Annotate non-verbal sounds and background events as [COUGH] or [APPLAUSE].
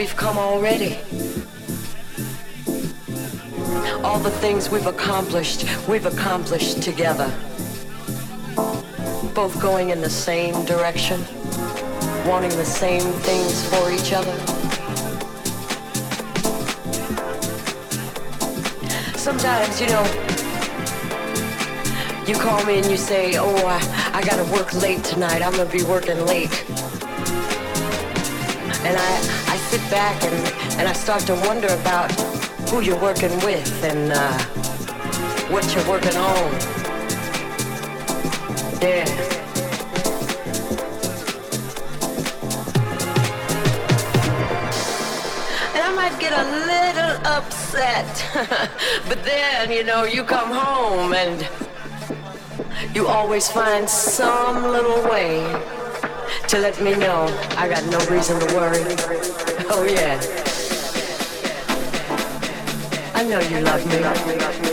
We've come already. All the things we've accomplished, we've accomplished together. Both going in the same direction, wanting the same things for each other. Sometimes, you know, you call me and you say, oh, I, I gotta work late tonight. I'm gonna be working late. And I, I sit back and, and I start to wonder about who you're working with and uh, what you're working on. Yeah. And I might get a little upset, [LAUGHS] but then, you know, you come home and you always find some little way to let me know I got no reason to worry. Oh yeah. I know you love me.